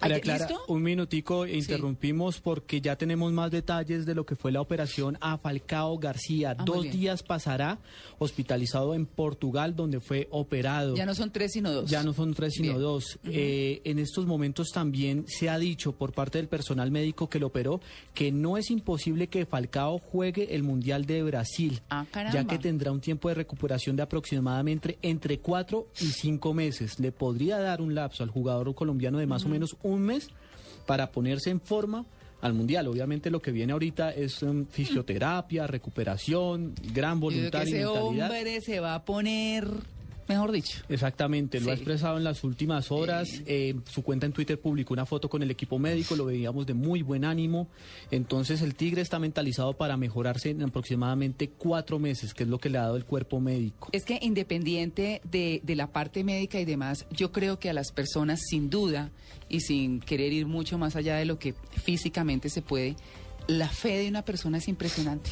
María Clara, ¿listo? un minutico, interrumpimos porque ya tenemos más detalles de lo que fue la operación a Falcao García. Ah, Dos días pasará hospitalizado en Portugal, donde fue operado. Ya no son tres, sino dos. Ya no son tres, sino Bien. dos. Eh, en estos momentos también se ha dicho por parte del personal médico que lo operó que no es imposible que Falcao juegue el Mundial de Brasil, Ah, ya que tendrá un tiempo de recuperación de aproximadamente entre cuatro y cinco meses. Le podría dar un lapso al jugador colombiano de más o menos un mes para ponerse en forma al mundial. Obviamente lo que viene ahorita es um, fisioterapia, recuperación, gran Yo digo que voluntad y ese mentalidad. hombre se va a poner, mejor dicho. Exactamente, lo ha expresado en las últimas horas. eh, su cuenta en Twitter publicó una foto con el equipo médico, lo veíamos de muy buen ánimo. Entonces el Tigre está mentalizado para mejorarse en aproximadamente cuatro meses, que es lo que le ha dado el cuerpo médico. Es que independiente de, de la parte médica y demás, yo creo que a las personas, sin duda, y sin querer ir mucho más allá de lo que físicamente se puede, la fe de una persona es impresionante.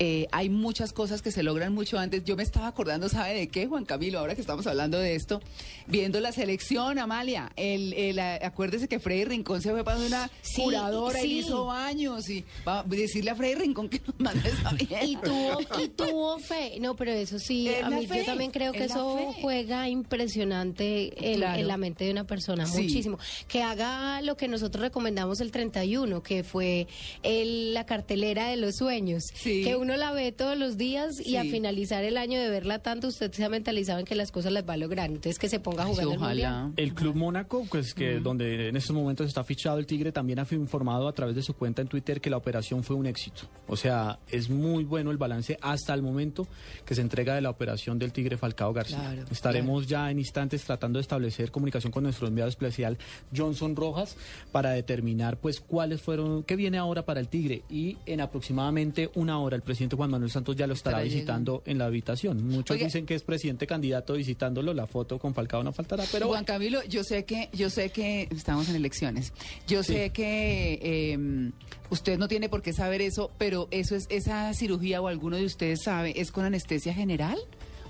Eh, hay muchas cosas que se logran mucho antes. Yo me estaba acordando, ¿sabe de qué, Juan Camilo? Ahora que estamos hablando de esto, viendo la selección, Amalia. El, el, acuérdese que Freddy Rincón se fue para una Sí, curadora y sí. hizo baños. Y va a decirle a Freddy Rincón que nos mande esa Y tuvo, y tuvo fe. No, pero eso sí, a mí fe, yo también creo que eso juega impresionante en, Claro. en la mente de una persona, Sí. muchísimo. Que haga lo que nosotros recomendamos el 31, que fue el- la cartelera de los sueños. Que uno la ve todos los días y a Sí. finalizar el año de verla tanto, usted se ha mentalizado en que las cosas las va a lograr. Entonces que se ponga a jugar el mundial. ojalá. El Club Mónaco, pues que donde en estos momentos está fichado el Tigre, también ha informado a través de su cuenta en Twitter que la operación fue un éxito. O sea, es muy bueno el balance hasta el momento que se entrega de la operación del Tigre Falcao García. Claro, Estaremos ya en instantes tratando de establecer comunicación con nuestro enviado especial Johnson Rojas para determinar pues cuáles fueron, qué viene ahora para el Tigre y en aproximadamente una hora el presidente Juan Manuel Santos ya lo estará visitando en la habitación. Muchos Oiga. dicen que es presidente candidato visitándolo, la foto con Falcao no faltará, pero Juan Camilo, yo sé que, yo sé que estamos en elecciones. Yo sé que eh, usted no tiene por qué saber eso, pero eso es esa cirugía o alguno de ustedes sabe, ¿es con anestesia general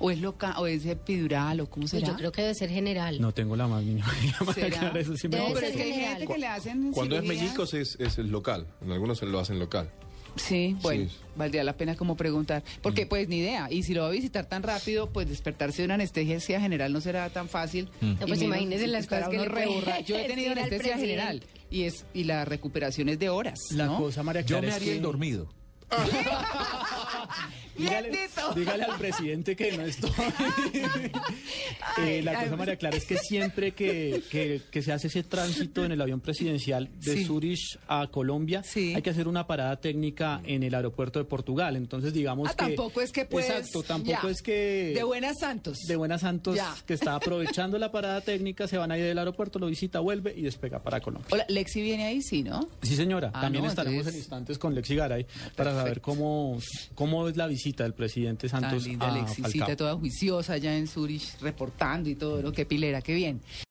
o es loca o es epidural o cómo Pues será? yo creo que debe ser general. No tengo la más mínima idea, es que hay general. gente que le hacen Cuando es es, es el local. En algunos se lo hacen local. Sí, bueno, Sí. valdría la pena como preguntar. Porque Mm. pues ni idea. Y si lo va a visitar tan rápido, pues despertarse de una anestesia general no será tan fácil. Mm. No, pues imagínese las cosas que le puede Yo he tenido anestesia general y es y la recuperación es de horas. La ¿no? cosa, María Yo me es haría que- el dormido. Dígale, al presidente que no estoy. Eh, la cosa, María Clara, es que siempre que, que- que se hace ese tránsito en el avión presidencial de Sí. Zurich a Colombia, Sí. hay que hacer una parada técnica en el aeropuerto de Portugal. Entonces, digamos Ah, que. tampoco es que pues Exacto, tampoco ya. es que. de Buenas Santos. de Buenas Santos, Ya. que está aprovechando la parada técnica, se van a ir del aeropuerto, lo visita, vuelve y despega para Colombia. Hola, Lexi viene ahí, sí, ¿no? Sí, señora. Ah, También no, estaremos entonces- en instantes con Lexi Garay para saber cómo, cómo es la visita del presidente Tan Santos linda a Lexicita, Falcao. toda juiciosa allá en Zurich, reportando y todo, ¿no? Qué pilera, qué bien.